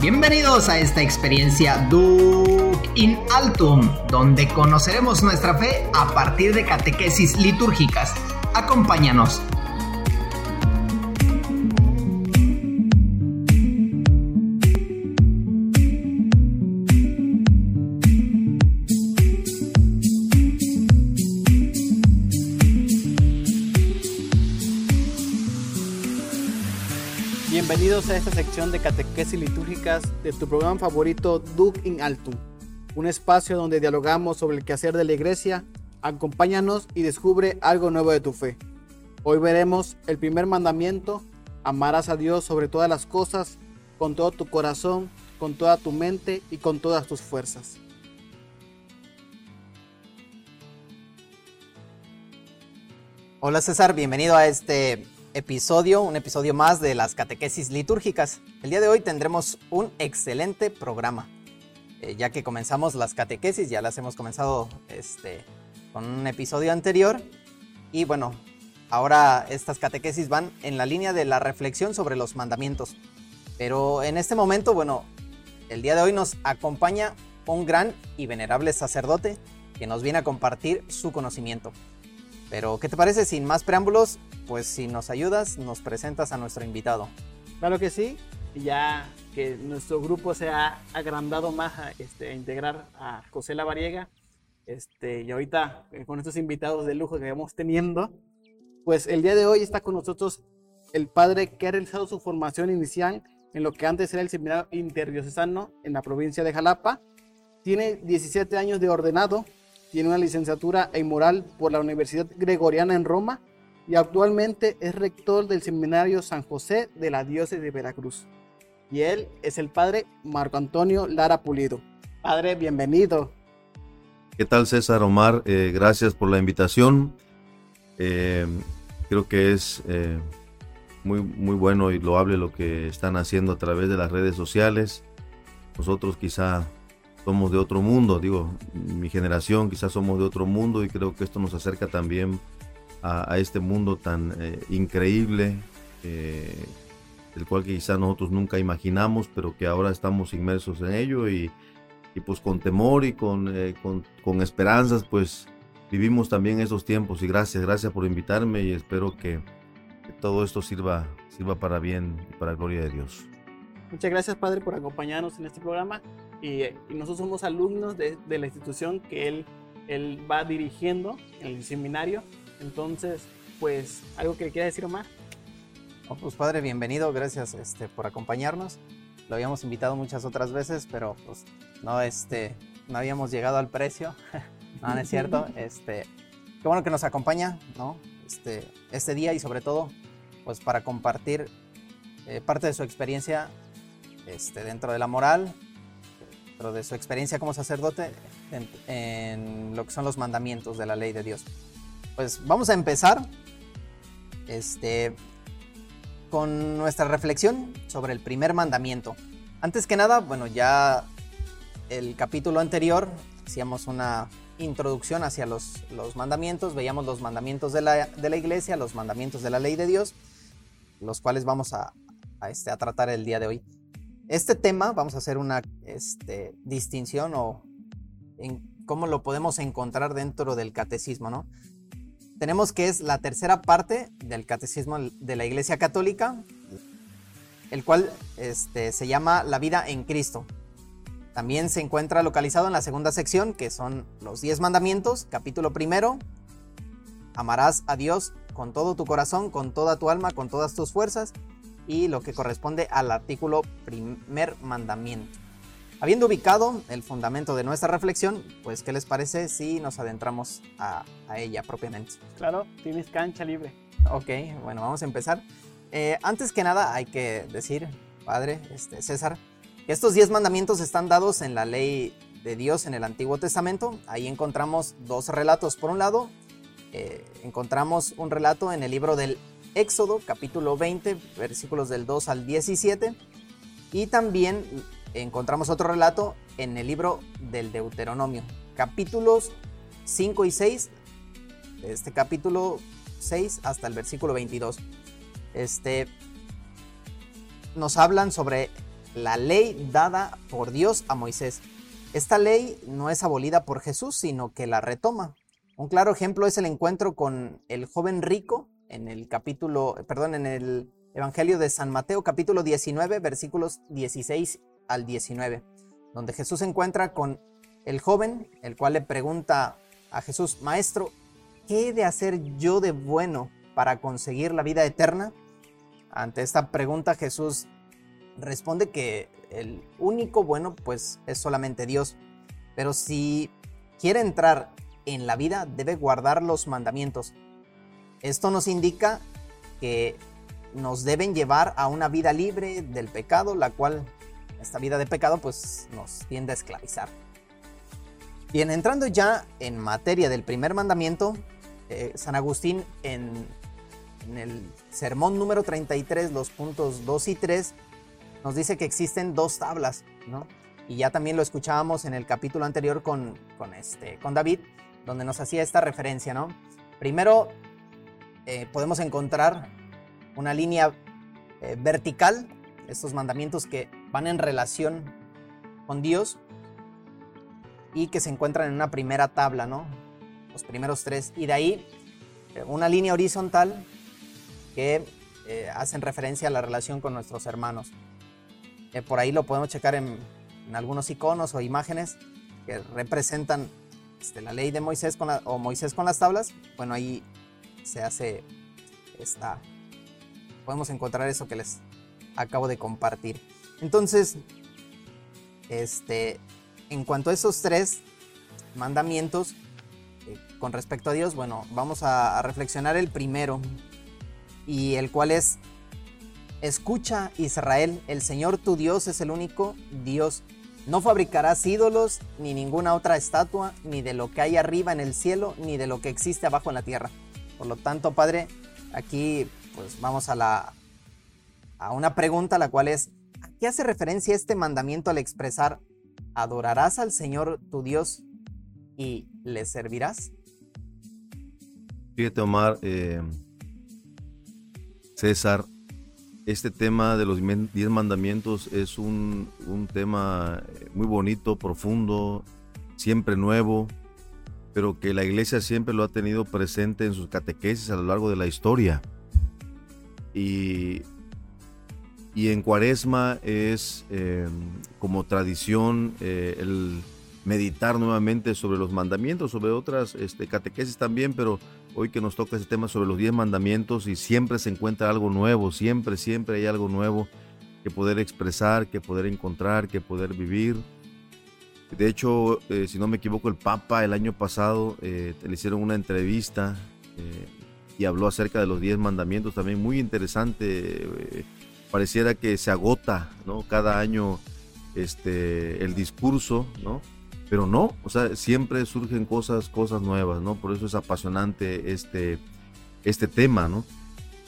Bienvenidos a esta experiencia Duc in Altum, donde conoceremos nuestra fe a partir de catequesis litúrgicas. Acompáñanos. Bienvenidos a esta sección de catequesis litúrgicas de tu programa favorito Duc in Altum, un espacio donde dialogamos sobre el quehacer de la iglesia. Acompáñanos y descubre algo nuevo de tu fe. Hoy veremos el primer mandamiento, amarás a Dios sobre todas las cosas, con todo tu corazón, con toda tu mente y con todas tus fuerzas. Hola César, bienvenido a este episodio, un episodio más de las catequesis litúrgicas. El día de hoy tendremos un excelente programa, eh, ya que comenzamos las catequesis, ya las hemos comenzado este, con un episodio anterior, y bueno, ahora estas catequesis van en la línea de la reflexión sobre los mandamientos. Pero en este momento, bueno, el día de hoy nos acompaña un gran y venerable sacerdote que nos viene a compartir su conocimiento. Pero, ¿qué te parece? Sin más preámbulos, pues si nos ayudas, nos presentas a nuestro invitado. Claro que sí, ya que nuestro grupo se ha agrandado más a, este, integrar a José Lavariega, este, y ahorita eh, con estos invitados de lujo que vamos teniendo, pues el día de hoy está con nosotros el padre que ha realizado su formación inicial en lo que antes era el seminario interdiocesano en la provincia de Jalapa. Tiene 17 años de ordenado, tiene una licenciatura en moral por la Universidad Gregoriana en Roma y actualmente es rector del Seminario San José de la Diócesis de Veracruz. Y él es el padre Marco Antonio Lara Pulido. Padre, bienvenido. ¿Qué tal César Omar? Eh, gracias por la invitación. Eh, creo que es eh, muy, muy bueno y loable lo que están haciendo a través de las redes sociales. Nosotros quizá somos de otro mundo, digo, mi generación quizás somos de otro mundo y creo que esto nos acerca también a, a este mundo tan eh, increíble, eh, el cual quizás nosotros nunca imaginamos, pero que ahora estamos inmersos en ello y, y pues con temor y con, eh, con, con, esperanzas, pues vivimos también esos tiempos y gracias, gracias por invitarme y espero que, que todo esto sirva, sirva para bien y para gloria de Dios. Muchas gracias, Padre, por acompañarnos en este programa. Y, y nosotros somos alumnos de, de, la institución que él, él va dirigiendo en el seminario. Entonces, pues, ¿algo que le quiera decir, Omar? Oh, pues, Padre, bienvenido. Gracias este, por acompañarnos. Lo habíamos invitado muchas otras veces, pero pues no, este, no habíamos llegado al precio. no, no es cierto. Este, qué bueno que nos acompaña, ¿no? Este, este día y sobre todo, pues para compartir eh, parte de su experiencia este, dentro de la moral, dentro de su experiencia como sacerdote en, en, lo que son los mandamientos de la ley de Dios. Pues vamos a empezar este, con nuestra reflexión sobre el primer mandamiento. Antes que nada, bueno, ya el capítulo anterior hacíamos una introducción hacia los, los mandamientos, veíamos los mandamientos de la, de la, iglesia, los mandamientos de la ley de Dios, los cuales vamos a, este, a tratar el día de hoy. Este tema vamos a hacer una este, distinción o en cómo lo podemos encontrar dentro del catecismo, ¿no? Tenemos que es la tercera parte del catecismo de la Iglesia Católica, el cual este, se llama La vida en Cristo. También se encuentra localizado en la segunda sección, que son los diez mandamientos, capítulo primero, amarás a Dios con todo tu corazón, con toda tu alma, con todas tus fuerzas, y lo que corresponde al artículo primer mandamiento. Habiendo ubicado el fundamento de nuestra reflexión, pues ¿qué les parece si nos adentramos a, a ella propiamente? Claro, tienes cancha libre. Ok, bueno, vamos a empezar. Eh, antes que nada hay que decir, padre este, César, que estos diez mandamientos están dados en la ley de Dios en el Antiguo Testamento. Ahí encontramos dos relatos. Por un lado, eh, encontramos un relato en el libro del Éxodo, capítulo 20, versículos del 2 al 17. Y también encontramos otro relato en el libro del Deuteronomio, capítulos 5 y 6, este capítulo 6 hasta el versículo 22. Este, nos hablan sobre la ley dada por Dios a Moisés. Esta ley no es abolida por Jesús, sino que la retoma. Un claro ejemplo es el encuentro con el joven rico en el capítulo, perdón, en el Evangelio de San Mateo, capítulo 19, versículos 16 al 19, donde Jesús se encuentra con el joven, el cual le pregunta a Jesús, Maestro, ¿qué he de hacer yo de bueno para conseguir la vida eterna? Ante esta pregunta Jesús responde que el único bueno pues es solamente Dios. Pero si quiere entrar en la vida debe guardar los mandamientos. Esto nos indica que nos deben llevar a una vida libre del pecado, la cual esta vida de pecado pues nos tiende a esclavizar. Bien, entrando ya en materia del primer mandamiento, eh, San Agustín en, el sermón número 33, los puntos 2 y 3, nos dice que existen dos tablas, ¿no? Y ya también lo escuchábamos en el capítulo anterior con, con, este, con David, donde nos hacía esta referencia, ¿no? Primero, eh, podemos encontrar una línea eh, vertical, estos mandamientos que van en relación con Dios y que se encuentran en una primera tabla, ¿no? Los primeros tres. Y de ahí eh, una línea horizontal que hacen referencia a la relación con nuestros hermanos. Eh, por ahí lo podemos checar en, algunos iconos o imágenes que representan este, la ley de Moisés con o Moisés con las tablas. Bueno, ahí se hace esta. Podemos encontrar eso que les acabo de compartir. Entonces, este, en cuanto a esos tres mandamientos eh, con respecto a Dios, bueno, vamos a reflexionar el primero y el cual es Escucha Israel, el Señor tu Dios es el único Dios. No fabricarás ídolos, ni ninguna otra estatua, ni de lo que hay arriba en el cielo, ni de lo que existe abajo en la tierra. Por lo tanto, Padre, aquí pues vamos a la a una pregunta la cual es ¿a qué hace referencia este mandamiento al expresar adorarás al Señor tu Dios y le servirás? Fíjate, Omar, eh, César, este tema de los diez mandamientos es un, tema eh, muy bonito, profundo, siempre nuevo, pero que la iglesia siempre lo ha tenido presente en sus catequesis a lo largo de la historia. Y, y en cuaresma es eh, como tradición eh, el meditar nuevamente sobre los mandamientos, sobre otras este, catequesis también, pero hoy que nos toca ese tema sobre los diez mandamientos y siempre se encuentra algo nuevo, siempre, siempre hay algo nuevo que poder expresar, que poder encontrar, que poder vivir. De hecho, eh, si no me equivoco, el Papa el año pasado eh, le hicieron una entrevista eh, y habló acerca de los diez mandamientos, también muy interesante. Pareciera que se agota ¿no? cada año este, el discurso, ¿no? pero no, o sea, siempre surgen cosas, cosas nuevas, ¿no? Por eso es apasionante este, este tema, ¿no?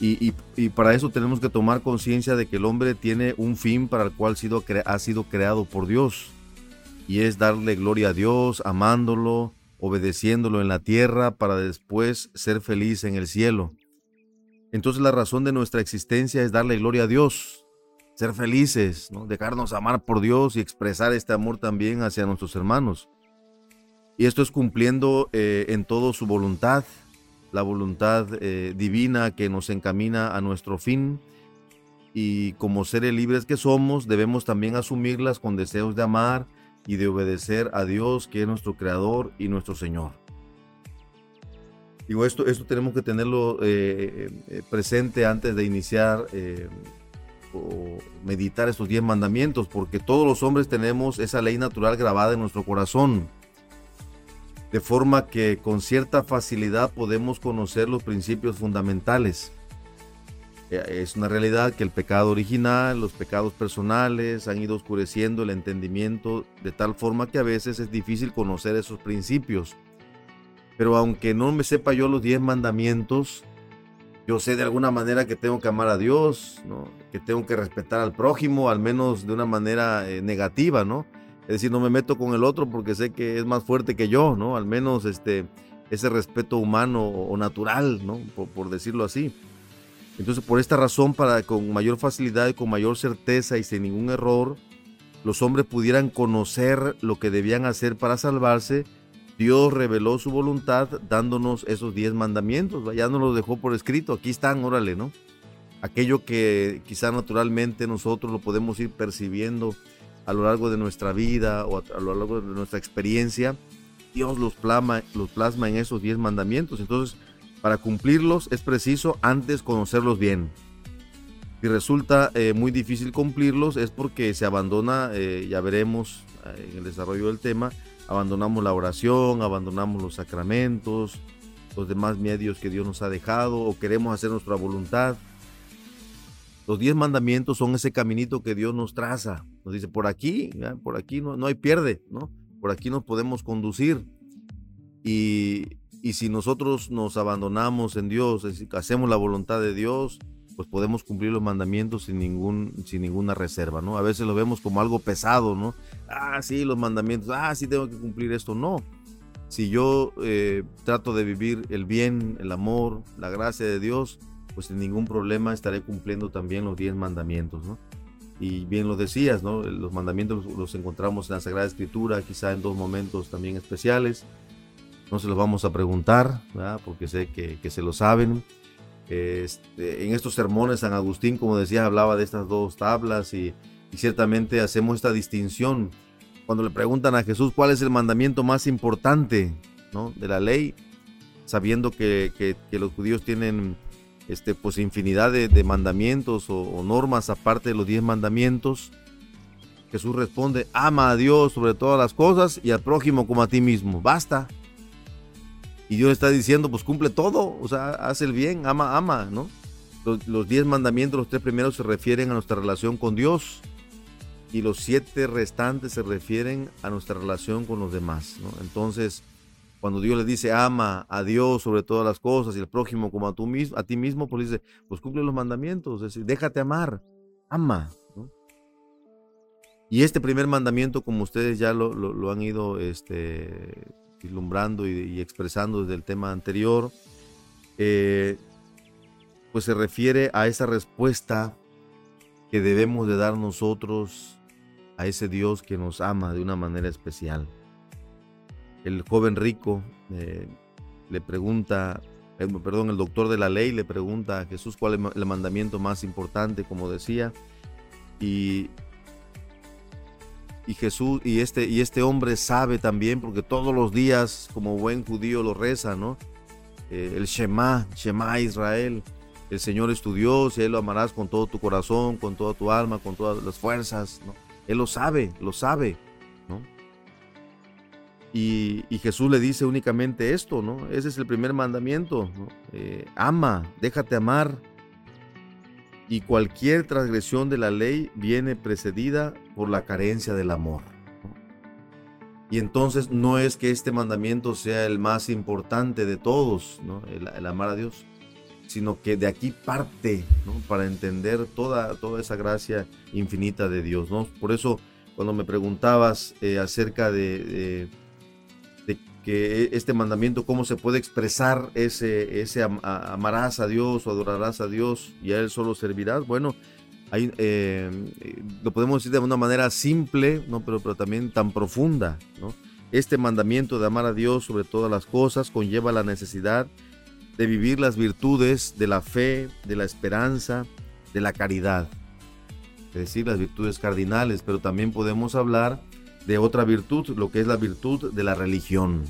Y, para eso tenemos que tomar conciencia de que el hombre tiene un fin para el cual ha sido creado por Dios, y es darle gloria a Dios, amándolo, obedeciéndolo en la tierra para después ser feliz en el cielo. Entonces la razón de nuestra existencia es darle gloria a Dios, ser felices, ¿no? dejarnos amar por Dios y expresar este amor también hacia nuestros hermanos. Y esto es cumpliendo eh, en todo su voluntad, la voluntad eh, divina que nos encamina a nuestro fin. Y como seres libres que somos, debemos también asumirlas con deseos de amar y de obedecer a Dios, que es nuestro Creador y nuestro Señor. Digo, esto, esto tenemos que tenerlo eh, presente antes de iniciar o meditar estos diez mandamientos, porque todos los hombres tenemos esa ley natural grabada en nuestro corazón, de forma que con cierta facilidad podemos conocer los principios fundamentales. Eh, es una realidad que el pecado original, los pecados personales han ido oscureciendo el entendimiento de tal forma que a veces es difícil conocer esos principios. Pero aunque no me sepa yo los diez mandamientos, yo sé de alguna manera que tengo que amar a Dios, que tengo que respetar al prójimo, al menos de una manera eh, negativa, ¿no? Es decir, no me meto con el otro porque sé que es más fuerte que yo, ¿no? Al menos este, ese respeto humano o natural, ¿no? Por, decirlo así. Entonces, por esta razón, para con mayor facilidad y con mayor certeza y sin ningún error, los hombres pudieran conocer lo que debían hacer para salvarse, Dios reveló su voluntad dándonos esos diez mandamientos. Ya nos los dejó por escrito. Aquí están, órale, ¿no? Aquello que quizá naturalmente nosotros lo podemos ir percibiendo a lo largo de nuestra vida o a, lo largo de nuestra experiencia, Dios los plasma, los plasma en esos diez mandamientos. Entonces, para cumplirlos es preciso antes conocerlos bien. Si resulta eh, muy difícil cumplirlos es porque se abandona, eh, ya veremos eh, en el desarrollo del tema, abandonamos la oración, abandonamos los sacramentos, los demás medios que Dios nos ha dejado o queremos hacer nuestra voluntad. Los diez mandamientos son ese caminito que Dios nos traza. Nos dice, por aquí, por aquí no, no hay pierde, ¿no? Por aquí nos podemos conducir. Y, y si nosotros nos abandonamos en Dios, hacemos la voluntad de Dios, pues podemos cumplir los mandamientos sin, ningún, sin ninguna reserva, ¿no? A veces lo vemos como algo pesado, ¿no? Ah, sí, los mandamientos, ah, sí tengo que cumplir esto. No. Si yo eh, trato de vivir el bien, el amor, la gracia de Dios, pues sin ningún problema estaré cumpliendo también los diez mandamientos, ¿no? Y bien lo decías, ¿no? Los mandamientos los encontramos en la Sagrada Escritura, quizá en dos momentos también especiales. No se los vamos a preguntar, ¿verdad? porque sé que, que se lo saben este, en estos sermones San Agustín, como decía, hablaba de estas dos tablas y, ciertamente hacemos esta distinción. Cuando le preguntan a Jesús cuál es el mandamiento más importante ¿no? de la ley, sabiendo que, los judíos tienen este, pues infinidad de, mandamientos o, normas aparte de los diez mandamientos, Jesús responde, ama a Dios sobre todas las cosas y al prójimo como a ti mismo. Basta. Y Dios está diciendo, pues cumple todo, o sea, haz el bien, ama, ama, ¿no? Los, diez mandamientos, los tres primeros se refieren a nuestra relación con Dios y los siete restantes se refieren a nuestra relación con los demás, ¿no? Entonces, cuando Dios le dice ama a Dios sobre todas las cosas y al prójimo como a, tú mismo, a ti mismo, pues dice, pues cumple los mandamientos, es decir, déjate amar, ama. ¿no? Y este primer mandamiento, como ustedes ya lo, lo han ido este, vislumbrando y, expresando desde el tema anterior, eh, pues se refiere a esa respuesta que debemos de dar nosotros a ese Dios que nos ama de una manera especial. El joven rico eh, le pregunta, eh, perdón, el doctor de la ley le pregunta a Jesús cuál es el mandamiento más importante, como decía, y y Jesús y este y este hombre sabe también porque todos los días como buen judío lo reza, ¿no? Eh, el Shema, Shema Israel. El Señor es tu Dios y Él lo amarás con todo tu corazón, con toda tu alma, con todas las fuerzas, ¿no? Él lo sabe, lo sabe, ¿no? Y, Jesús le dice únicamente esto, ¿no? Ese es el primer mandamiento. Eh, ama, déjate amar, y cualquier transgresión de la ley viene precedida por la carencia del amor. Y entonces no es que este mandamiento sea el más importante de todos, el, amar a Dios, sino que de aquí parte para entender toda, toda esa gracia infinita de Dios. ¿no? Por eso cuando me preguntabas eh, acerca de que este mandamiento, cómo se puede expresar ese, ese amarás a Dios o adorarás a Dios y a Él solo servirás. Bueno, hay, eh, lo podemos decir de una manera simple, ¿no? pero, pero también tan profunda. ¿no? Este mandamiento de amar a Dios sobre todas las cosas conlleva la necesidad de vivir las virtudes de la fe, de la esperanza, de la caridad. Es decir, las virtudes cardinales, pero también podemos hablar de otra virtud, lo que es la virtud de la religión.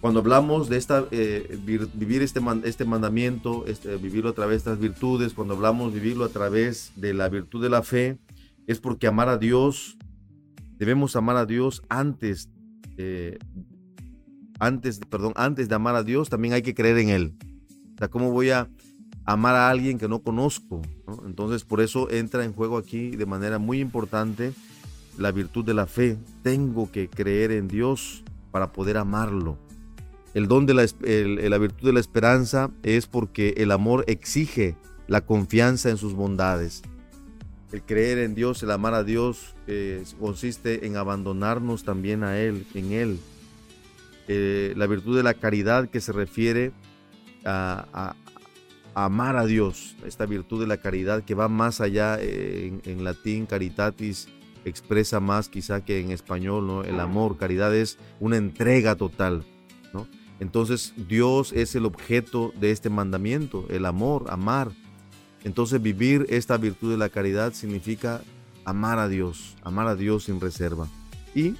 Cuando hablamos de esta, eh, vivir este, este mandamiento, este, vivirlo a través de estas virtudes, cuando hablamos de vivirlo a través de la virtud de la fe, es porque amar a Dios, debemos amar a Dios antes, eh, antes, perdón, antes de amar a Dios, también hay que creer en Él. O sea, ¿cómo voy a amar a alguien que no conozco? Entonces, por eso entra en juego aquí de manera muy importante la virtud de la fe. Tengo que creer en Dios para poder amarlo. El don de la, virtud de la esperanza es porque el amor exige la confianza en sus bondades. El creer en Dios, el amar a Dios, eh, consiste en abandonarnos también a Él, en Él. Eh, la virtud de la caridad que se refiere a, amar a Dios, esta virtud de la caridad que va más allá eh, en, latín, caritatis expresa más quizá que en español, ¿no? El amor, caridad es una entrega total, ¿no? Entonces Dios es el objeto de este mandamiento, el amor, amar. Entonces vivir esta virtud de la caridad significa amar a Dios, amar a Dios sin reserva. Y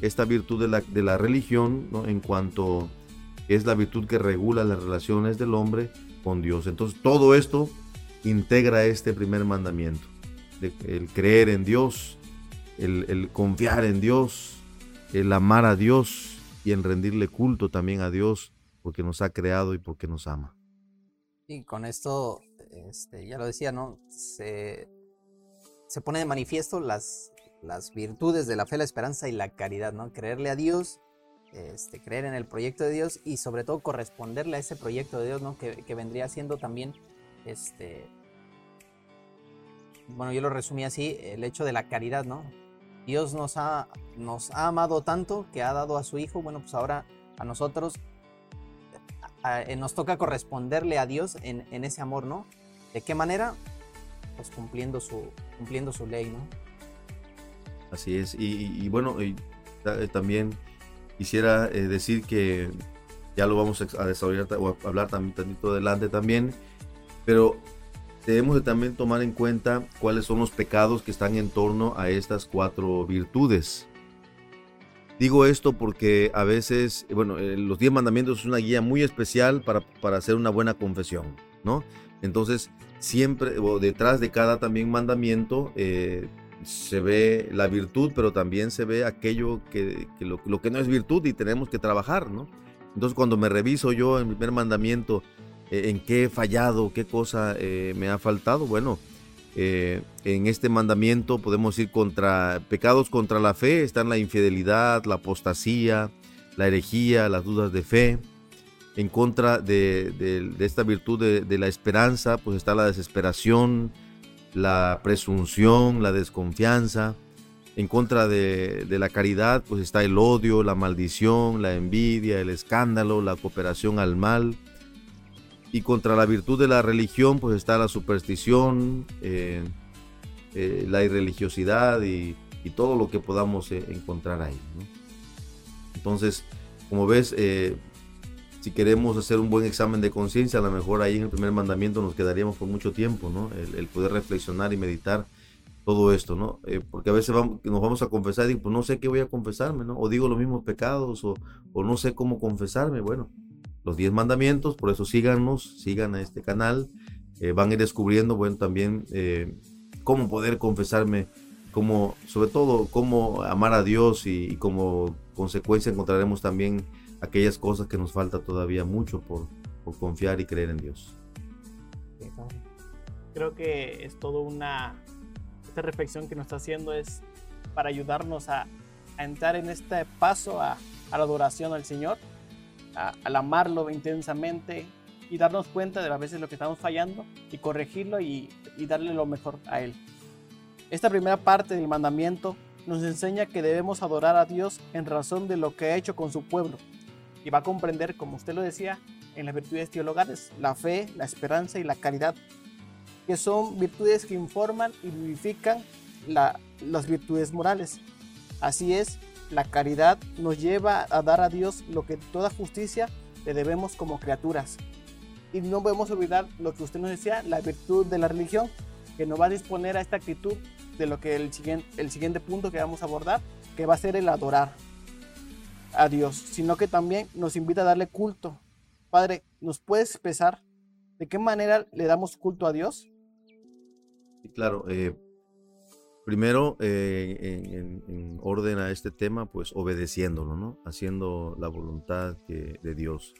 esta virtud de la, de la religión, ¿no? en cuanto es la virtud que regula las relaciones del hombre con Dios. Entonces todo esto integra este primer mandamiento, el creer en Dios, el, confiar en Dios, el amar a Dios y en rendirle culto también a Dios porque nos ha creado y porque nos ama. Y con esto, este, ya lo decía, ¿no? Se, se pone de manifiesto las, las virtudes de la fe, la esperanza y la caridad, ¿no? Creerle a Dios, este, creer en el proyecto de Dios y sobre todo corresponderle a ese proyecto de Dios, ¿no? Que, vendría siendo también, este, bueno, yo lo resumí así, el hecho de la caridad, ¿no? Dios nos ha, nos ha amado tanto que ha dado a su Hijo, bueno, pues ahora a nosotros nos toca corresponderle a Dios en, en, ese amor, ¿no? ¿De qué manera? Pues cumpliendo su, cumpliendo su ley, ¿no? Así es, y, bueno, y, eh, también quisiera eh, decir que ya lo vamos a desarrollar o a hablar también tantito adelante también, pero debemos de también tomar en cuenta cuáles son los pecados que están en torno a estas cuatro virtudes. Digo esto porque a veces, bueno, eh, los diez mandamientos es una guía muy especial para, para hacer una buena confesión, ¿no? Entonces, siempre, o detrás de cada también mandamiento, eh, se ve la virtud, pero también se ve aquello que, lo, que no es virtud y tenemos que trabajar, ¿no? Entonces cuando me reviso yo en el primer mandamiento, en qué he fallado, qué cosa eh, me ha faltado, bueno, eh, en este mandamiento podemos ir contra pecados contra la fe, están la infidelidad, la apostasía, la herejía, las dudas de fe. En contra de, esta virtud de la esperanza, pues está la desesperación, la presunción, la desconfianza. En contra de, la caridad, pues está el odio, la maldición, la envidia, el escándalo, la cooperación al mal. Y contra la virtud de la religión, pues está la superstición, eh, eh, la irreligiosidad y, todo lo que podamos eh, encontrar ahí. Entonces, como ves, si queremos hacer un buen examen de conciencia, a lo mejor ahí en el primer mandamiento nos quedaríamos por mucho tiempo, ¿no? El, poder reflexionar y meditar todo esto, ¿no? Eh, porque a veces vamos, nos vamos a confesar y digo, pues no sé qué voy a confesarme, ¿no? O digo los mismos pecados, o, no sé cómo confesarme. Bueno, los diez mandamientos, por eso síganos, sigan a este canal, eh, van a ir descubriendo, bueno, también eh, cómo poder confesarme, cómo, sobre todo, cómo amar a Dios y, y como consecuencia encontraremos también aquellas cosas que nos falta todavía mucho por, confiar y creer en Dios. Creo que es todo una, esta reflexión que nos está haciendo es para ayudarnos a, entrar en este paso a, la adoración al Señor, al amarlo intensamente y darnos cuenta de a veces lo que estamos fallando y corregirlo y, y darle lo mejor a Él. Esta primera parte del mandamiento nos enseña que debemos adorar a Dios en razón de lo que ha hecho con su pueblo y va a comprender, como usted lo decía, en las virtudes teologales, la fe, la esperanza y la caridad, que son virtudes que informan y vivifican las virtudes morales. Así es, la caridad nos lleva a dar a Dios lo que toda justicia le debemos como criaturas. Y no podemos olvidar lo que usted nos decía, la virtud de la religión, que nos va a disponer a esta actitud de lo que el siguiente, el siguiente punto que vamos a abordar, que va a ser el adorar a Dios, sino que también nos invita a darle culto. Padre, ¿nos puedes expresar de qué manera le damos culto a Dios? Sí, claro. Eh, primero, eh, en, orden a este tema, pues obedeciéndolo, ¿no? Haciendo la voluntad de Dios.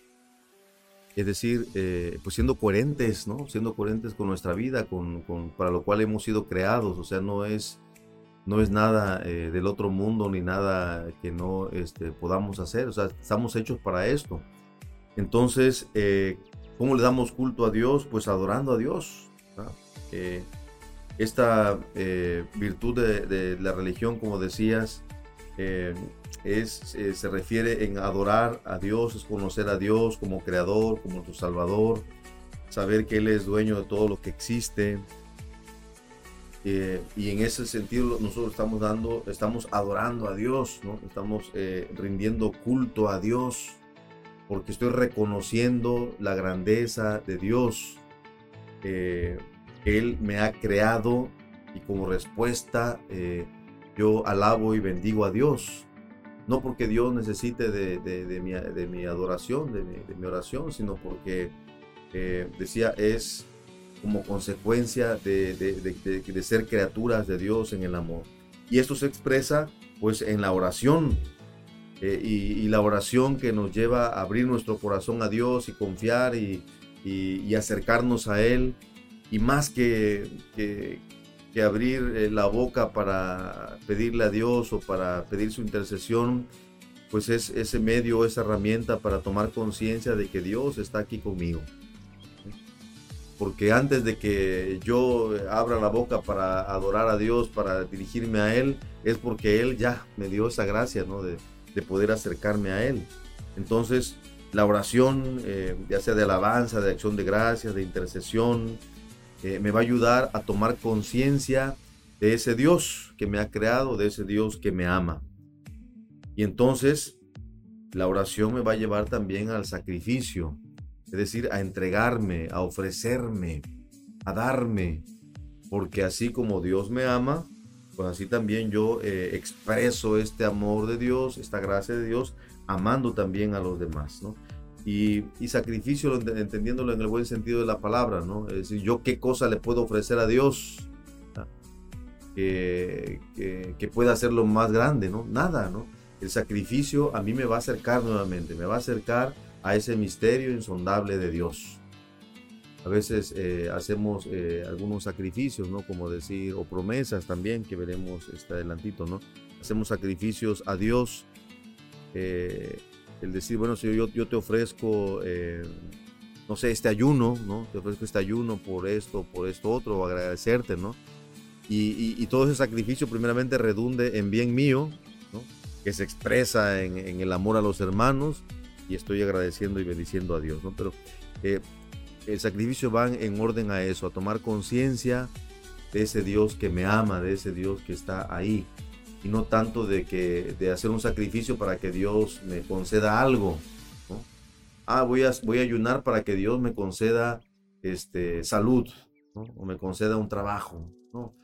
Es decir, eh, pues siendo coherentes, ¿no? Siendo coherentes con nuestra vida, con, con, para lo cual hemos sido creados. O sea, no es no es nada eh, del otro mundo ni nada que no este, podamos hacer. O sea, estamos hechos para esto. Entonces, eh, ¿cómo le damos culto a Dios? Pues adorando a Dios. Esta eh, virtud de, la religión, como decías, es, se refiere en adorar a Dios, es conocer a Dios como creador, como tu salvador, saber que Él es dueño de todo lo que existe. Eh, y en ese sentido nosotros estamos dando, estamos adorando a Dios, ¿no? estamos eh, rindiendo culto a Dios, porque estoy reconociendo la grandeza de Dios. Eh, él me ha creado y como respuesta yo alabo y bendigo a Dios. No porque Dios necesite de, mi, adoración, de mi, oración, sino porque, decía, es como consecuencia de, ser criaturas de Dios en el amor. Y esto se expresa pues en la oración. Eh, y, la oración que nos lleva a abrir nuestro corazón a Dios y confiar y, acercarnos a Él. Y más que, que, abrir eh, la boca para pedirle a Dios o para pedir su intercesión, pues es ese medio, esa herramienta para tomar conciencia de que Dios está aquí conmigo porque antes de que yo abra la boca para adorar a Dios, para dirigirme a Él, es porque Él ya me dio esa gracia, ¿no? De, poder acercarme a Él. Entonces, la oración, eh, ya sea de alabanza, de acción de gracias, de intercesión, eh, me va a ayudar a tomar conciencia de ese Dios que me ha creado, de ese Dios que me ama. Y entonces, la oración me va a llevar también al sacrificio, es decir, a entregarme, a ofrecerme, a darme, porque así como Dios me ama, pues así también yo eh, expreso este amor de Dios, esta gracia de Dios, amando también a los demás, ¿no? Y, sacrificio, entendiéndolo en el buen sentido de la palabra, ¿no? Es decir, yo qué cosa le puedo ofrecer a Dios que, que, que pueda hacerlo más grande, ¿no? Nada, ¿no? El sacrificio a mí me va a acercar nuevamente, me va a acercar a ese misterio insondable de Dios. A veces eh, hacemos eh, algunos sacrificios, ¿no? Como decir, o promesas también, que veremos este adelantito, ¿no? Hacemos sacrificios a Dios. Eh, el decir, bueno, Señor, yo, yo te ofrezco, no sé, este ayuno, ¿no? Te ofrezco este ayuno por esto, por esto otro, agradecerte, ¿no? Y, y, todo ese sacrificio primeramente redunde en bien mío, ¿no? Que se expresa en, en el amor a los hermanos, y estoy agradeciendo y bendiciendo a Dios, ¿no? Pero eh, el sacrificio va en orden a eso, a tomar conciencia de ese Dios que me ama, de ese Dios que está ahí, y no tanto de que de hacer un sacrificio para que Dios me conceda algo, ¿no? Ah, voy a, voy a ayunar para que Dios me conceda este, salud, ¿no? O me conceda un trabajo, ¿no?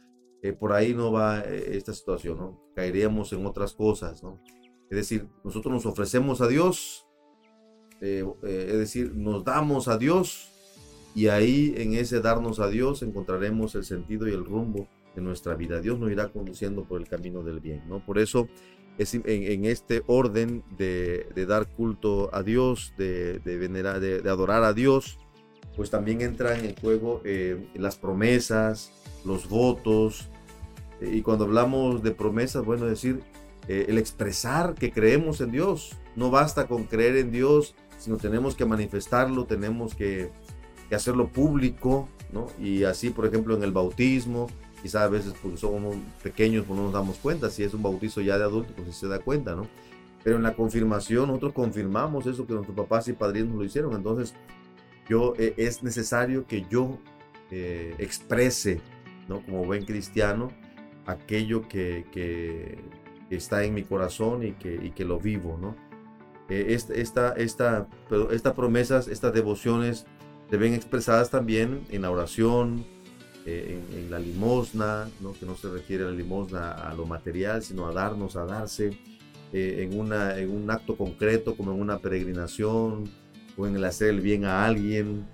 Eh, por ahí no va eh, esta situación, ¿no? Caeríamos en otras cosas, ¿no? Es decir, nosotros nos ofrecemos a Dios eh, eh, es decir, nos damos a Dios y ahí en ese darnos a Dios encontraremos el sentido y el rumbo de nuestra vida. Dios nos irá conduciendo por el camino del bien, ¿no? Por eso es en, este orden de, dar culto a Dios, de, venerar, de, adorar a Dios, pues también entran en juego eh, las promesas, los votos, y cuando hablamos de promesas, bueno, decir, el expresar que creemos en Dios. No basta con creer en Dios sino tenemos que manifestarlo, tenemos que, hacerlo público, ¿no? Y así, por ejemplo, en el bautismo, quizás a veces porque somos pequeños pues no nos damos cuenta, si es un bautizo ya de adulto, pues se da cuenta, ¿no? Pero en la confirmación nosotros confirmamos eso que nuestros papás y padrinos lo hicieron, entonces yo, eh, es necesario que yo eh, exprese, ¿no? Como buen cristiano, aquello que, que, está en mi corazón y que, y que lo vivo, ¿no? Eh, esta, esta, estas promesas, estas devociones se ven expresadas también en la oración, eh, en, la limosna, ¿no? que no se refiere a la limosna a lo material, sino a darnos, a darse, eh, en, una, en un acto concreto como en una peregrinación o en el hacer el bien a alguien.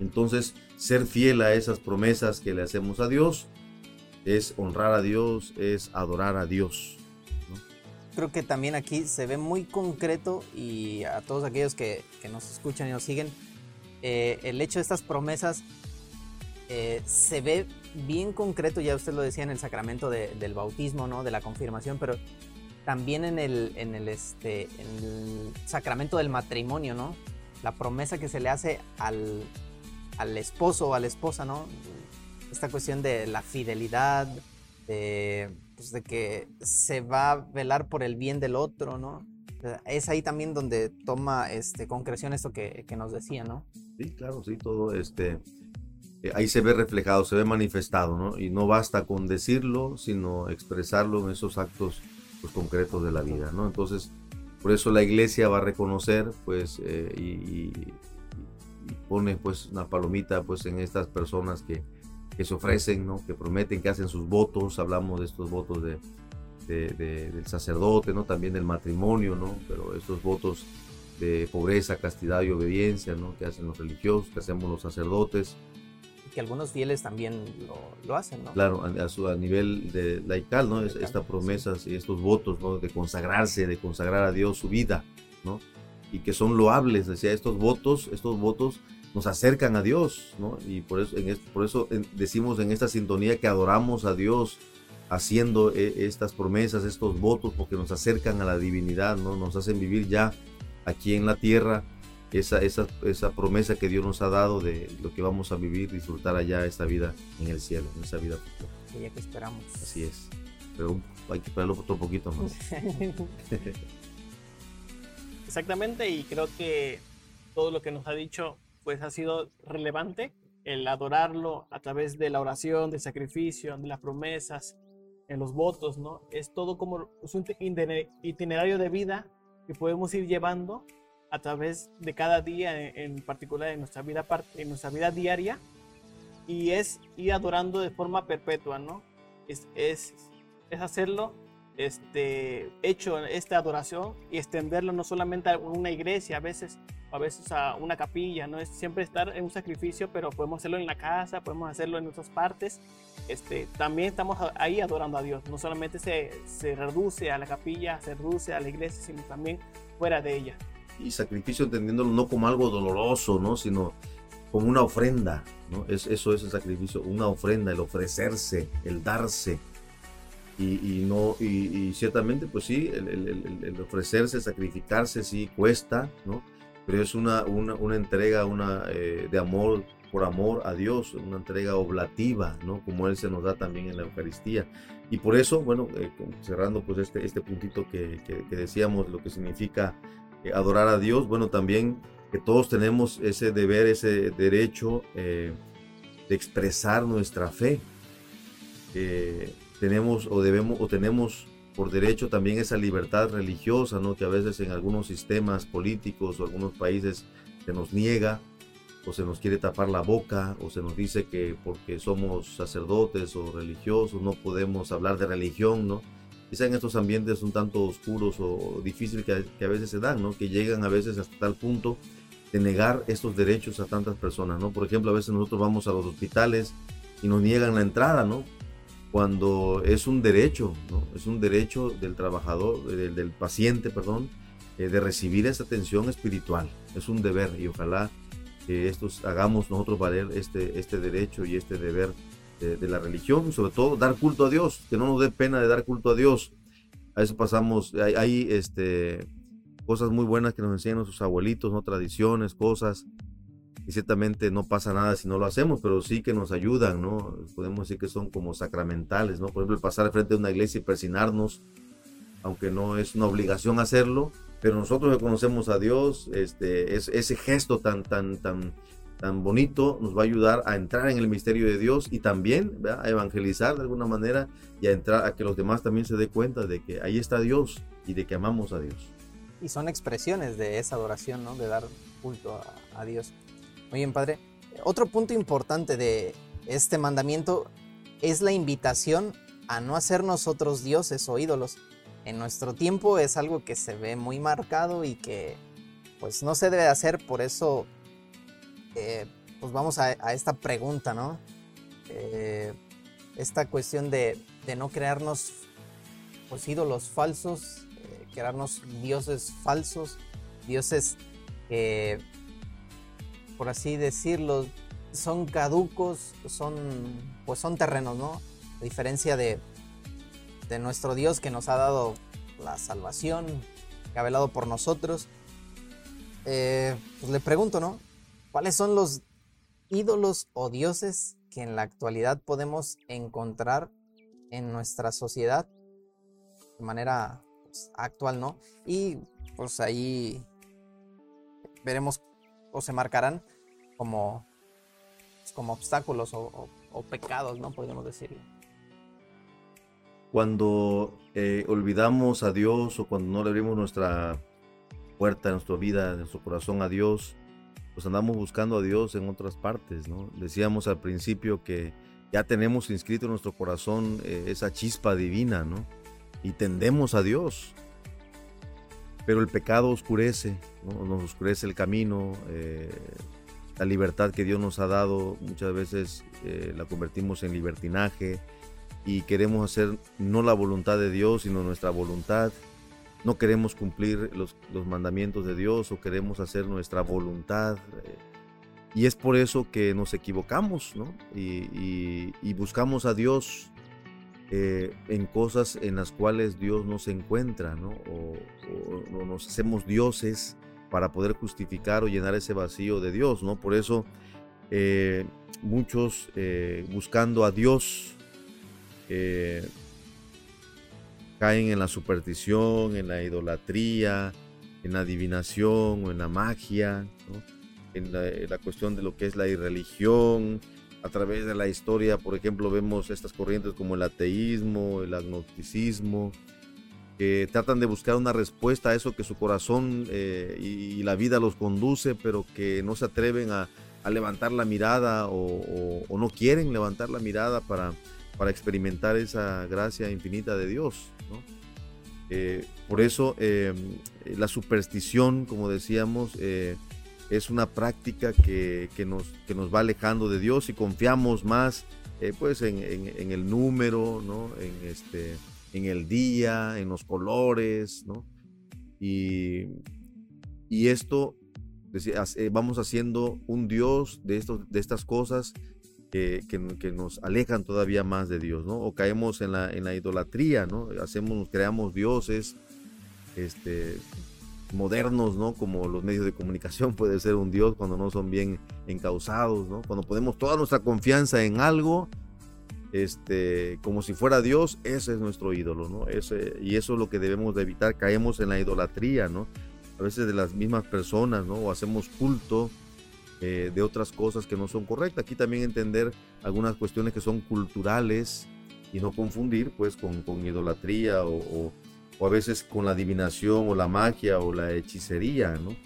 Entonces, ser fiel a esas promesas que le hacemos a Dios es honrar a Dios, es adorar a Dios creo que también aquí se ve muy concreto y a todos aquellos que, nos escuchan y nos siguen, eh, el hecho de estas promesas eh, se ve bien concreto, ya usted lo decía, en el sacramento del bautismo, ¿no? De la confirmación, pero también en el, en el, este, en el sacramento del matrimonio, ¿no? La promesa que se le hace al, al esposo o a la esposa, ¿no? Esta cuestión de la fidelidad, de pues, de que se va a velar por el bien del otro, ¿no? Es ahí también donde toma este, concreción esto que, que nos decía, ¿no? Sí, claro, sí, todo este, ahí se ve reflejado, se ve manifestado, ¿no? Y no basta con decirlo, sino expresarlo en esos actos pues, concretos de la vida, ¿no? Entonces, por eso la iglesia va a reconocer, pues, eh, y, pone, pues, una palomita, pues, en estas personas que, que, se ofrecen, ¿no? Que prometen, que hacen sus votos, hablamos de estos votos de, del sacerdote, ¿no? También del matrimonio, ¿no? Pero estos votos de pobreza, castidad y obediencia, ¿no? Que hacen los religiosos, que hacemos los sacerdotes. Que algunos fieles también lo, hacen, ¿no? Claro, a, su, a nivel de laical, ¿no? Estas promesas y estos votos, ¿no? De consagrarse, de consagrar a Dios su vida, ¿no? Y que son loables, decía, estos votos, estos votos nos acercan a Dios, ¿no? Y por eso, en por eso decimos en esta sintonía que adoramos a Dios haciendo eh, estas promesas, estos votos, porque nos acercan a la divinidad, ¿no? Nos hacen vivir ya aquí en la tierra esa, esa, esa promesa que Dios nos ha dado de lo que vamos a vivir, disfrutar allá esta vida en el cielo, en esa vida futura. ya que esperamos. Así es. Pero hay que esperarlo otro poquito más. Exactamente, y creo que todo lo que nos ha dicho pues ha sido relevante el adorarlo a través de la oración, del sacrificio, de las promesas, en los votos, ¿no? Es todo como un itinerario de vida que podemos ir llevando a través de cada día, en, particular en nuestra vida en nuestra vida diaria, y es ir adorando de forma perpetua, ¿no? Es, es, es hacerlo este, hecho esta adoración y extenderlo no solamente a una iglesia, a veces, a veces a una capilla, no es siempre estar en un sacrificio, pero podemos hacerlo en la casa, podemos hacerlo en otras partes. Este, también estamos ahí adorando a Dios, no solamente se, se reduce a la capilla, se reduce a la iglesia, sino también fuera de ella. Y sacrificio entendiéndolo no como algo doloroso, ¿no? sino como una ofrenda, ¿no? Es, eso es el sacrificio, una ofrenda, el ofrecerse, el darse. Y, no, y, ciertamente, pues sí, el, ofrecerse, sacrificarse, sí, cuesta, ¿no? pero es una, una, una entrega una, eh, de amor por amor a Dios, una entrega oblativa, ¿no? Como Él se nos da también en la Eucaristía. Y por eso, bueno, eh, cerrando pues este, este puntito que, que, decíamos, lo que significa eh, adorar a Dios, bueno, también que todos tenemos ese deber, ese derecho de expresar nuestra fe. tenemos o debemos o tenemos por derecho también esa libertad religiosa, ¿no? que a veces en algunos sistemas políticos o algunos países se nos niega o se nos quiere tapar la boca o se nos dice que porque somos sacerdotes o religiosos no podemos hablar de religión, ¿no? Quizá en estos ambientes un tanto oscuros o difíciles que, que, a veces se dan, ¿no? Que llegan a veces hasta tal punto de negar estos derechos a tantas personas, ¿no? Por ejemplo, a veces nosotros vamos a los hospitales y nos niegan la entrada, ¿no? cuando es un derecho, ¿no? es un derecho del trabajador, del, paciente, perdón, eh, de recibir esa atención espiritual. Es un deber y ojalá que estos hagamos nosotros valer este, este derecho y este deber de, la religión, sobre todo dar culto a Dios, que no nos dé pena de dar culto a Dios. A eso pasamos, hay, hay este, cosas muy buenas que nos enseñan nuestros abuelitos, ¿no? tradiciones, cosas y ciertamente no pasa nada si no lo hacemos, pero sí que nos ayudan, ¿no? Podemos decir que son como sacramentales, ¿no? Por ejemplo, pasar frente de una iglesia y persinarnos, aunque no es una obligación hacerlo, pero nosotros que conocemos a Dios, este, es, ese gesto tan, tan, tan, tan bonito nos va a ayudar a entrar en el misterio de Dios y también a evangelizar de alguna manera y a entrar a que los demás también se den cuenta de que ahí está Dios y de que amamos a Dios. Y son expresiones de esa adoración, ¿no? De dar culto a Dios. Muy bien, Padre. Otro punto importante de este mandamiento es la invitación a no hacer nosotros dioses o ídolos. En nuestro tiempo es algo que se ve muy marcado y que pues no se debe hacer, por eso eh, pues vamos a, esta pregunta, ¿no? Eh, esta cuestión de, no crearnos pues ídolos falsos, eh, crearnos dioses falsos, dioses que por así decirlo, son caducos, son, pues son terrenos, ¿no? A diferencia de, nuestro Dios que nos ha dado la salvación, que ha velado por nosotros. Pues le pregunto, ¿no? ¿Cuáles son los ídolos o dioses que en la actualidad podemos encontrar en nuestra sociedad de manera pues, actual, ¿no? Y pues ahí veremos o se marcarán como, pues, como obstáculos o, pecados, ¿no? Podríamos decirlo. Cuando eh, olvidamos a Dios o cuando no le abrimos nuestra puerta, nuestra vida, nuestro corazón a Dios, pues andamos buscando a Dios en otras partes, ¿no? Decíamos al principio que ya tenemos inscrito en nuestro corazón eh, esa chispa divina, ¿no? Y tendemos a Dios. Pero el pecado oscurece, ¿no? nos oscurece el camino, eh, la libertad que Dios nos ha dado muchas veces eh, la convertimos en libertinaje y queremos hacer no la voluntad de Dios, sino nuestra voluntad. No queremos cumplir los, los mandamientos de Dios o queremos hacer nuestra voluntad. Y es por eso que nos equivocamos, ¿no? Y, buscamos a Dios eh, en cosas en las cuales Dios no se encuentra, ¿no? O, nos hacemos dioses para poder justificar o llenar ese vacío de Dios, ¿no? Por eso eh, muchos eh, buscando a Dios caen en la superstición, en la idolatría, en la adivinación o en la magia, en la, cuestión de lo que es la irreligión. A través de la historia, por ejemplo, vemos estas corrientes como el ateísmo, el agnosticismo, que tratan de buscar una respuesta a eso que su corazón eh, y, la vida los conduce, pero que no se atreven a, levantar la mirada o, no quieren levantar la mirada para, para experimentar esa gracia infinita de Dios. Eh, por eso eh, la superstición, como decíamos, es una práctica que, nos, que nos va alejando de Dios y confiamos más eh, pues en, el número, ¿no? en, este, en el día, en los colores, ¿no? y, y esto eh, vamos haciendo un Dios de, estos, de estas cosas que, nos alejan todavía más de Dios, ¿no? O caemos en la, en la idolatría, ¿no? Hacemos, creamos dioses, este, modernos, ¿no? Como los medios de comunicación puede ser un Dios cuando no son bien encausados, ¿no? Cuando ponemos toda nuestra confianza en algo, este, como si fuera Dios, ese es nuestro ídolo, ¿no? Ese, y eso es lo que debemos de evitar, caemos en la idolatría, ¿no? A veces de las mismas personas, ¿no? O hacemos culto eh, de otras cosas que no son correctas. Aquí también entender algunas cuestiones que son culturales y no confundir, pues, con, con idolatría o o a veces con la adivinación o la magia o la hechicería, ¿no?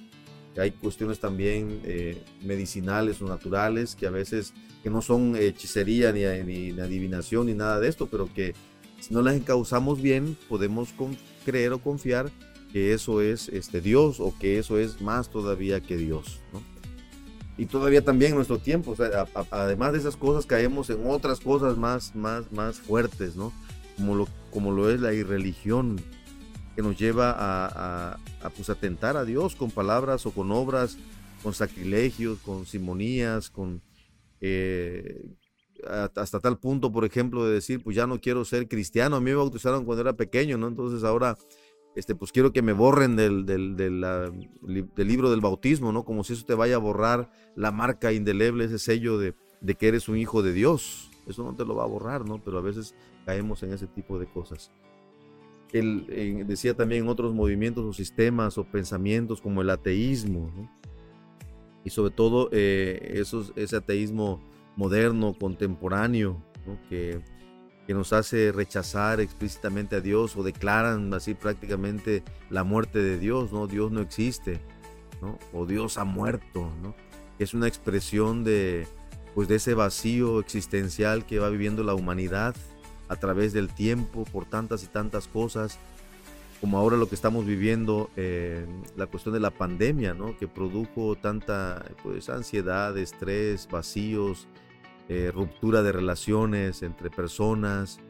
Hay cuestiones también eh, medicinales o naturales que a veces que no son hechicería ni, ni, adivinación ni nada de esto, pero que si no las encauzamos bien podemos creer o confiar que eso es este Dios o que eso es más todavía que Dios, ¿no? Y todavía también en nuestro tiempo, además de esas cosas caemos en otras cosas más, más, más fuertes, ¿no? Como lo, como lo es la irreligión, que nos lleva a, a, pues, tentar a Dios con palabras o con obras, con sacrilegios, con simonías, con eh, hasta tal punto, por ejemplo, de decir, pues ya no quiero ser cristiano. A mí me bautizaron cuando era pequeño, ¿no? Entonces ahora, este, pues quiero que me borren del, del, del, libro del bautismo, ¿no? Como si eso te vaya a borrar la marca indeleble, ese sello de, de que eres un hijo de Dios. Eso no te lo va a borrar, ¿no? Pero a veces caemos en ese tipo de cosas. Él decía también otros movimientos o sistemas o pensamientos como el ateísmo, y sobre todo eh, ese ateísmo moderno, contemporáneo, que, que, nos hace rechazar explícitamente a Dios o declaran así prácticamente la muerte de Dios, ¿no? Dios no existe, ¿no? o Dios ha muerto, ¿no? es una expresión de, pues, de ese vacío existencial que va viviendo la humanidad a través del tiempo por tantas y tantas cosas, como ahora lo que estamos viviendo, eh, la cuestión de la pandemia, ¿no? que produjo tanta pues, ansiedad, estrés, vacíos, eh, ruptura de relaciones entre personas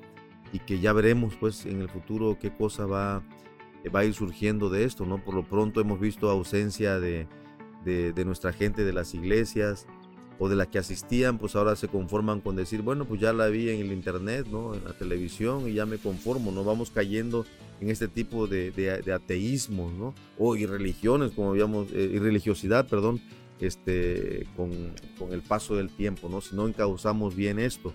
y que ya veremos pues en el futuro qué cosa va, va a ir surgiendo de esto, ¿no? Por lo pronto hemos visto ausencia de, de, nuestra gente de las iglesias, o de la que asistían, pues ahora se conforman con decir, bueno, pues ya la vi en el internet, ¿no? En la televisión y ya me conformo, no vamos cayendo en este tipo de, de, ateísmo, ¿no? O irreligiones, como habíamos, eh, irreligiosidad, perdón, este, con, el paso del tiempo, ¿no? Si no encauzamos bien esto.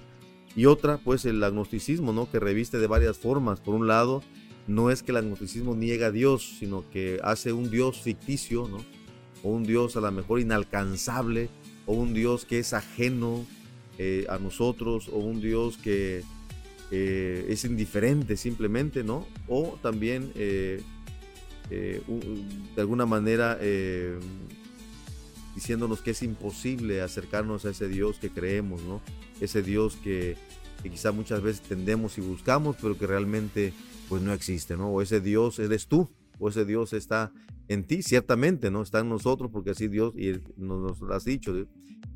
Y otra, pues el agnosticismo, ¿no? Que reviste de varias formas. Por un lado, no es que el agnosticismo niega a Dios, sino que hace un Dios ficticio, ¿no? O un Dios a lo mejor inalcanzable, o un Dios que es ajeno eh, a nosotros, o un Dios que eh, es indiferente simplemente, ¿no? O también de alguna manera diciéndonos que es imposible acercarnos a ese Dios que creemos, ¿no? Ese Dios que, quizá muchas veces tendemos y buscamos, pero que realmente pues no existe, ¿no? O ese Dios eres tú, o ese Dios está en ti, ciertamente, ¿no? Está en nosotros, porque así Dios, y nos, lo has dicho,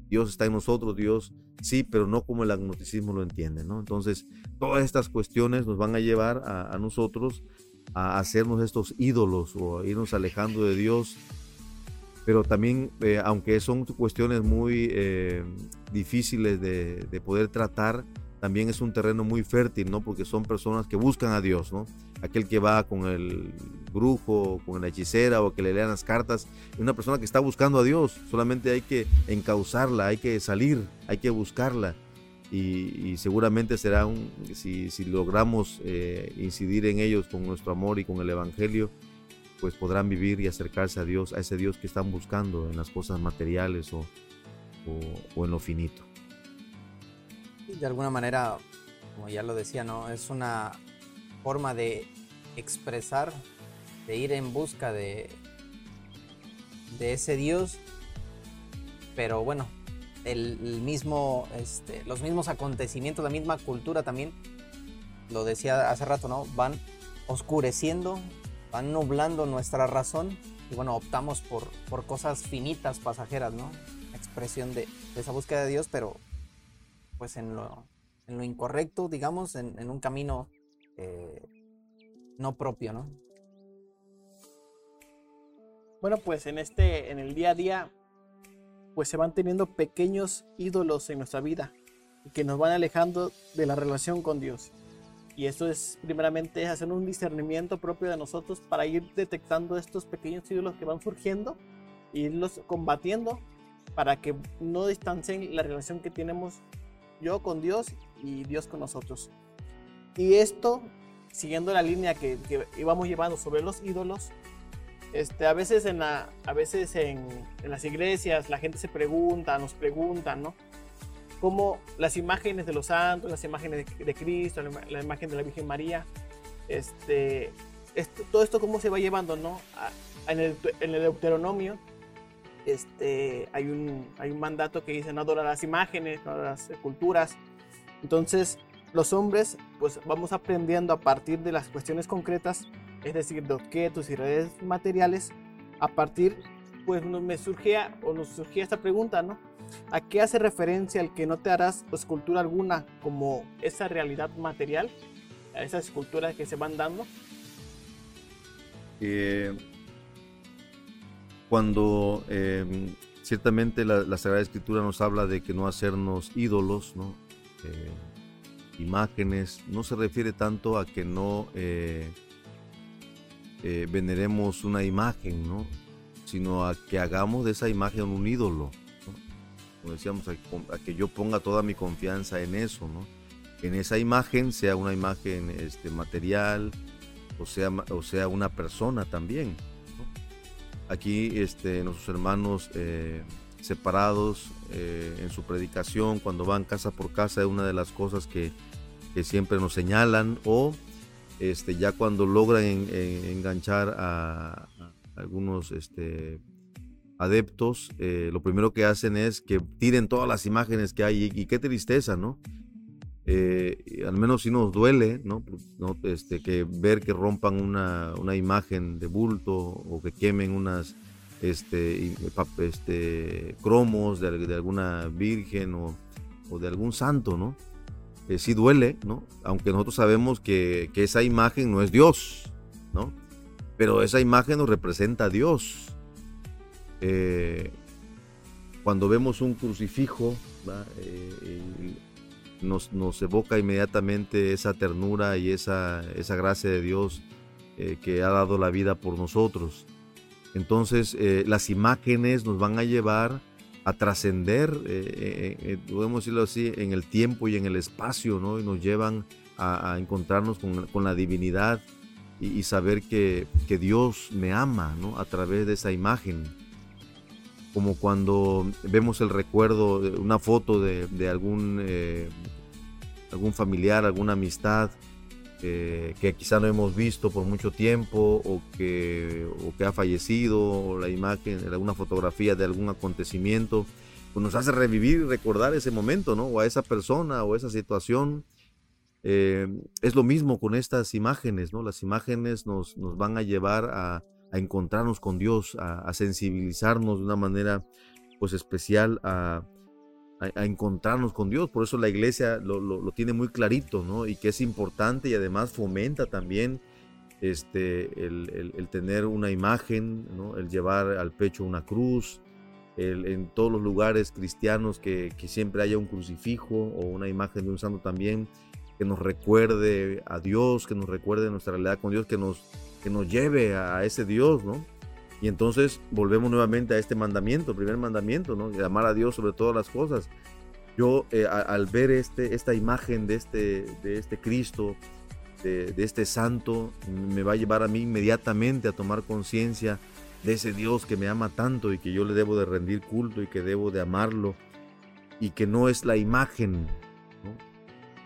Dios está en nosotros, Dios sí, pero no como el agnosticismo lo entiende, ¿no? Entonces, todas estas cuestiones nos van a llevar a, nosotros a hacernos estos ídolos o a irnos alejando de Dios pero también, eh, aunque son cuestiones muy eh, difíciles de, de, poder tratar, también es un terreno muy fértil, ¿no? Porque son personas que buscan a Dios, ¿no? Aquel que va con el brujo, con la hechicera o que le lean las cartas, es una persona que está buscando a Dios. Solamente hay que encauzarla, hay que salir, hay que buscarla. Y, seguramente será un, si, si logramos eh, incidir en ellos con nuestro amor y con el Evangelio, pues podrán vivir y acercarse a Dios, a ese Dios que están buscando en las cosas materiales o, o, en lo finito de alguna manera, como ya lo decía, ¿no? Es una forma de expresar, de ir en busca de, de ese Dios, pero bueno, el, mismo, este, los mismos acontecimientos, la misma cultura también, lo decía hace rato, ¿no? Van oscureciendo, van nublando nuestra razón y bueno, optamos por, por cosas finitas, pasajeras, ¿no? Expresión de, esa búsqueda de Dios, pero pues en lo, en lo incorrecto, digamos, en, un camino eh, no propio, ¿no? Bueno, pues en este, en el día a día, pues se van teniendo pequeños ídolos en nuestra vida que nos van alejando de la relación con Dios. Y esto es primeramente hacer un discernimiento propio de nosotros para ir detectando estos pequeños ídolos que van surgiendo e irlos combatiendo para que no distancien la relación que tenemos yo con Dios y Dios con nosotros. Y esto, siguiendo la línea que, íbamos llevando sobre los ídolos, este, a veces, en, la, a veces en, las iglesias la gente se pregunta, nos preguntan, ¿no? Cómo las imágenes de los santos, las imágenes de, Cristo, la, imagen de la Virgen María, este, todo esto cómo se va llevando, ¿no? en, el, en el Deuteronomio este, hay, un, hay un mandato que dice no adorar las imágenes, no adorar las esculturas. Entonces, los hombres, pues vamos aprendiendo a partir de las cuestiones concretas, es decir, de objetos y redes materiales, a partir, pues me surgía o nos surgía esta pregunta, ¿no? ¿A qué hace referencia el que no te harás escultura alguna como esa realidad material, a esas esculturas que se van dando? Eh, cuando em, ciertamente la, Sagrada Escritura nos habla de que no hacernos ídolos, ¿no? Eh, imágenes, no se refiere tanto a que no eh, veneremos una imagen, ¿no? sino a que hagamos de esa imagen un ídolo. Como decíamos, a, que yo ponga toda mi confianza en eso, ¿no? en esa imagen, sea una imagen este, material o sea, o sea una persona también aquí este, nuestros hermanos eh, separados eh, en su predicación, cuando van casa por casa, es una de las cosas que, siempre nos señalan, o este, ya cuando logran enganchar a, algunos este, adeptos, eh, lo primero que hacen es que tiren todas las imágenes que hay, y, qué tristeza, ¿no? al menos si nos duele, ¿no? Este, que ver que rompan una, una, imagen de bulto o que quemen unas este, este, cromos de, alguna virgen o, o, de algún santo, ¿no? Eh, sí duele, ¿no? Aunque nosotros sabemos que, que, esa imagen no es Dios, ¿no? Pero esa imagen nos representa a Dios. Eh, cuando vemos un crucifijo, eh, nos, evoca inmediatamente esa ternura y esa, gracia de Dios que ha dado la vida por nosotros. Entonces, eh, las imágenes nos van a llevar a trascender, eh, eh, podemos decirlo así, en el tiempo y en el espacio. Y nos llevan a, encontrarnos con, la divinidad y, saber que, Dios me ama. A través de esa imagen. Como cuando vemos el recuerdo, una foto de, algún, eh, algún familiar, alguna amistad eh, que quizá no hemos visto por mucho tiempo o que, o que ha fallecido, o la imagen, alguna fotografía de algún acontecimiento, pues nos hace revivir y recordar ese momento, ¿no? O a esa persona o esa situación. Eh, es lo mismo con estas imágenes, ¿no? Las imágenes nos, nos van a llevar a, a encontrarnos con Dios, a, sensibilizarnos de una manera pues especial a, encontrarnos con Dios. Por eso la iglesia lo, tiene muy clarito, ¿no? Y que es importante y además fomenta también este, el, tener una imagen, ¿no? El llevar al pecho una cruz, el, en todos los lugares cristianos que, que siempre haya un crucifijo o una imagen de un santo también que nos recuerde a Dios, que nos recuerde nuestra realidad con Dios, que nos que nos lleve a ese Dios, ¿no? Y entonces volvemos nuevamente a este mandamiento, primer mandamiento, ¿no? De amar a Dios sobre todas las cosas. Yo eh, al ver este, esta imagen de este, de este Cristo, de, este santo, me va a llevar a mí inmediatamente a tomar conciencia de ese Dios que me ama tanto y que yo le debo de rendir culto y que debo de amarlo y que no es la imagen, ¿no?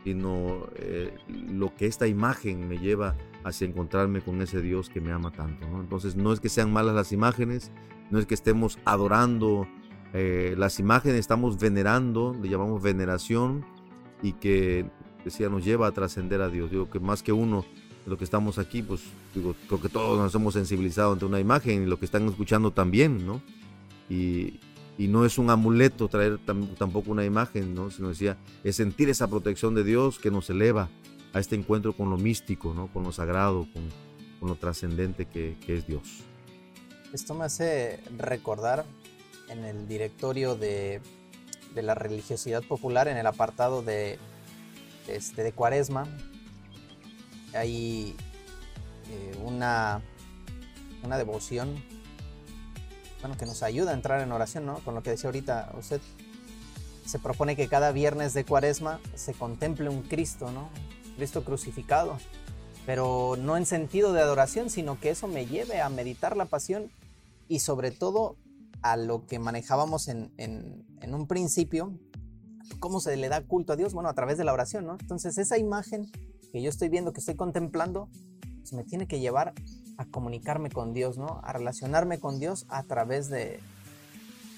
sino eh, lo que esta imagen me lleva hacia encontrarme con ese Dios que me ama tanto. Entonces no es que sean malas las imágenes, no es que estemos adorando eh, las imágenes, estamos venerando, le llamamos veneración y que decía, nos lleva a trascender a Dios. Digo que más que uno de lo que estamos aquí, pues digo, creo que todos nos hemos sensibilizado ante una imagen y lo que están escuchando también, ¿no? Y, y no es un amuleto traer tampoco una imagen, ¿no? sino decía, es sentir esa protección de Dios que nos eleva a este encuentro con lo místico, ¿no? con lo sagrado, con, lo trascendente que, que, es Dios. Esto me hace recordar en el directorio de, de la religiosidad popular, en el apartado de, este, de Cuaresma, hay eh, una, una devoción bueno, que nos ayuda a entrar en oración, ¿no? Con lo que decía ahorita usted, se propone que cada viernes de Cuaresma se contemple un Cristo, ¿no? Cristo crucificado, pero no en sentido de adoración, sino que eso me lleve a meditar la pasión y sobre todo a lo que manejábamos en, un principio, cómo se le da culto a Dios, bueno, a través de la oración, ¿no? Entonces esa imagen que yo estoy viendo, que estoy contemplando, pues me tiene que llevar a comunicarme con Dios, ¿no? A relacionarme con Dios a través de,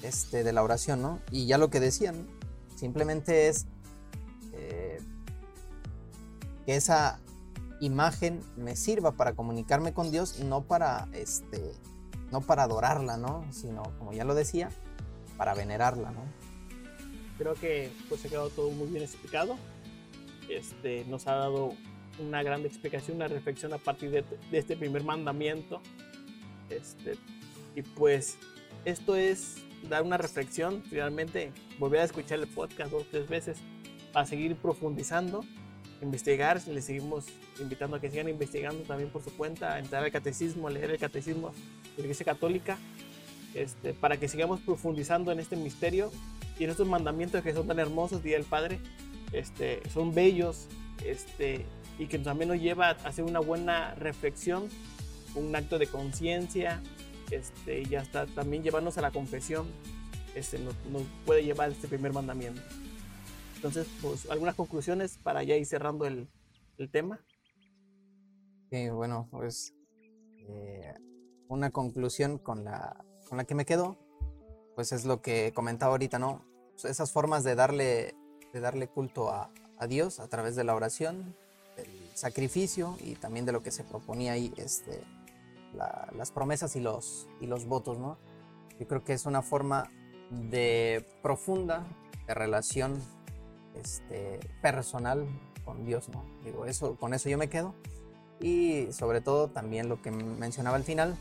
este, de la oración, ¿no? Y ya lo que decían, simplemente es que esa imagen me sirva para comunicarme con Dios, no para, este, no para adorarla, ¿no? Sino, como ya lo decía, para venerarla, ¿no? Creo que pues ha quedado todo muy bien explicado. Este, nos ha dado una gran explicación, una reflexión a partir de, este primer mandamiento. Este, y pues esto es dar una reflexión, finalmente volver a escuchar el podcast dos o tres veces para seguir profundizando investigar, les seguimos invitando a que sigan investigando también por su cuenta, a entrar al catecismo, a leer el catecismo de la Iglesia Católica, este, para que sigamos profundizando en este misterio y en estos mandamientos que son tan hermosos, Día del Padre, este, son bellos este, y que también nos lleva a hacer una buena reflexión, un acto de conciencia este, y hasta también llevarnos a la confesión este, nos, puede llevar este primer mandamiento. Entonces, pues, algunas conclusiones para ya ir cerrando el, el tema. Sí, bueno, pues eh, una conclusión con la, con la que me quedo, pues es lo que comentaba ahorita, ¿no? Pues, esas formas de darle, de darle culto a, a, Dios a través de la oración, el sacrificio y también de lo que se proponía ahí, este, las promesas y los, y los votos, ¿no? Yo creo que es una forma de profunda de relación este, personal con Dios, ¿no? Digo, eso, con eso yo me quedo. Y sobre todo también lo que mencionaba al final,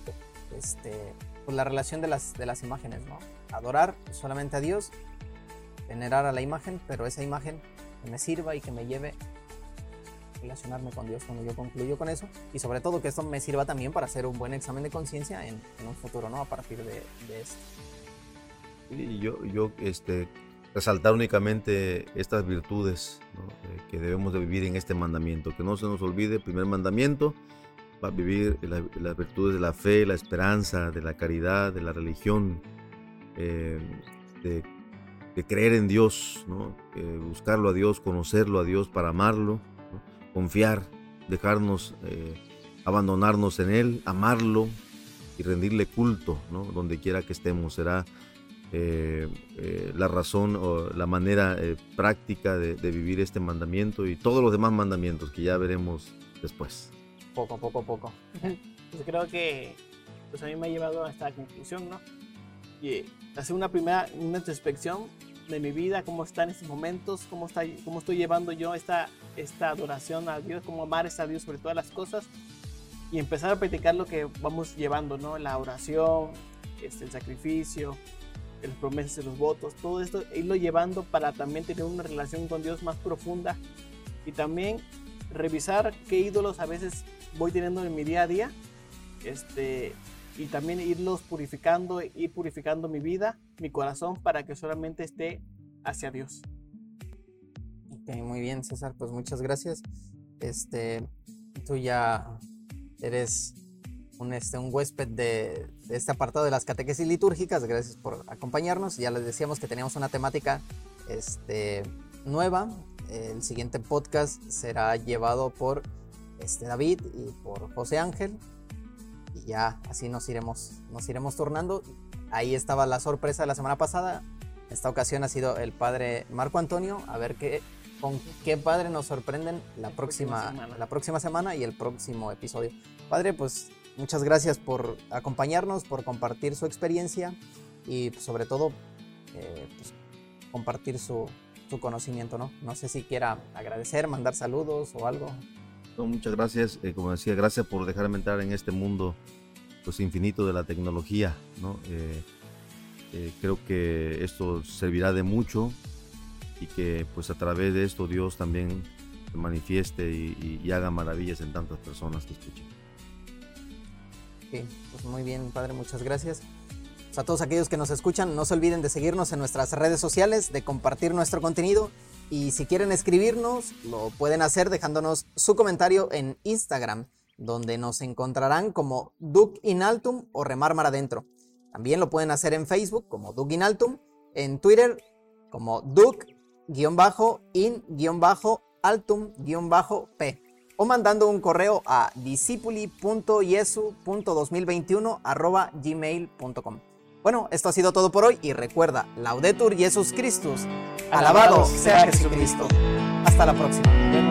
este, pues la relación de las, de las imágenes, ¿no? Adorar solamente a Dios, venerar a la imagen, pero esa imagen que me sirva y que me lleve a relacionarme con Dios cuando yo concluyo con eso. Y sobre todo que esto me sirva también para hacer un buen examen de conciencia en, un futuro, ¿no? A partir de, de esto. Y yo, yo este, resaltar únicamente estas virtudes eh, que debemos de vivir en este mandamiento. Que no se nos olvide, primer mandamiento, va a vivir las virtudes de la fe, la esperanza, de la caridad, de la religión. eh, de, creer en Dios, ¿no? buscarlo a Dios, conocerlo a Dios para amarlo, confiar, dejarnos, abandonarnos en Él, amarlo y rendirle culto, donde quiera que estemos. Será eh, eh, la razón o la manera eh, práctica de, vivir este mandamiento y todos los demás mandamientos que ya veremos después. Poco, poco, poco. Pues creo que pues a mí me ha llevado a esta conclusión, ¿no? Y hacer una primera una introspección de mi vida, cómo está en estos momentos, cómo, está, cómo estoy llevando yo esta, esta adoración a Dios, cómo amar a Dios sobre todas las cosas y empezar a practicar lo que vamos llevando, ¿no? La oración, este, el sacrificio, las promesas y los votos, todo esto, irlo llevando para también tener una relación con Dios más profunda y también revisar qué ídolos a veces voy teniendo en mi día a día este, y también irlos purificando, ir purificando mi vida, mi corazón para que solamente esté hacia Dios. Ok, muy bien César, pues muchas gracias. Este, tú ya eres un, este, un huésped de, este apartado de las catequesis litúrgicas. Gracias por acompañarnos. Ya les decíamos que teníamos una temática este, nueva. El siguiente podcast será llevado por este, David y por José Ángel. Y ya así nos iremos, nos iremos turnando. Ahí estaba la sorpresa de la semana pasada. Esta ocasión ha sido el padre Marco Antonio. A ver qué, con qué padre nos sorprenden la, próxima, la próxima semana y el próximo episodio. Padre, pues Muchas gracias por acompañarnos, por compartir su experiencia y pues, sobre todo eh, pues, compartir su, conocimiento, ¿no? No sé si quiera agradecer, mandar saludos o algo. muchas gracias, eh, como decía, gracias por dejarme entrar en este mundo pues infinito de la tecnología, ¿no? Eh, creo que esto servirá de mucho y que pues a través de esto Dios también manifieste y, y haga maravillas en tantas personas que escuchen pues muy bien, padre, muchas gracias. Pues a todos aquellos que nos escuchan, no se olviden de seguirnos en nuestras redes sociales, de compartir nuestro contenido y si quieren escribirnos, lo pueden hacer dejándonos su comentario en Instagram, donde nos encontrarán como Duc Inaltum o Remar Mar Adentro. También lo pueden hacer en Facebook como Duc Inaltum, en Twitter como Duc-in-altum-p o mandando un correo a discipuli.yesu.2021 Bueno, esto ha sido todo por hoy y recuerda, Laudetur Jesus Christus, alabado sea Jesucristo. Hasta la próxima.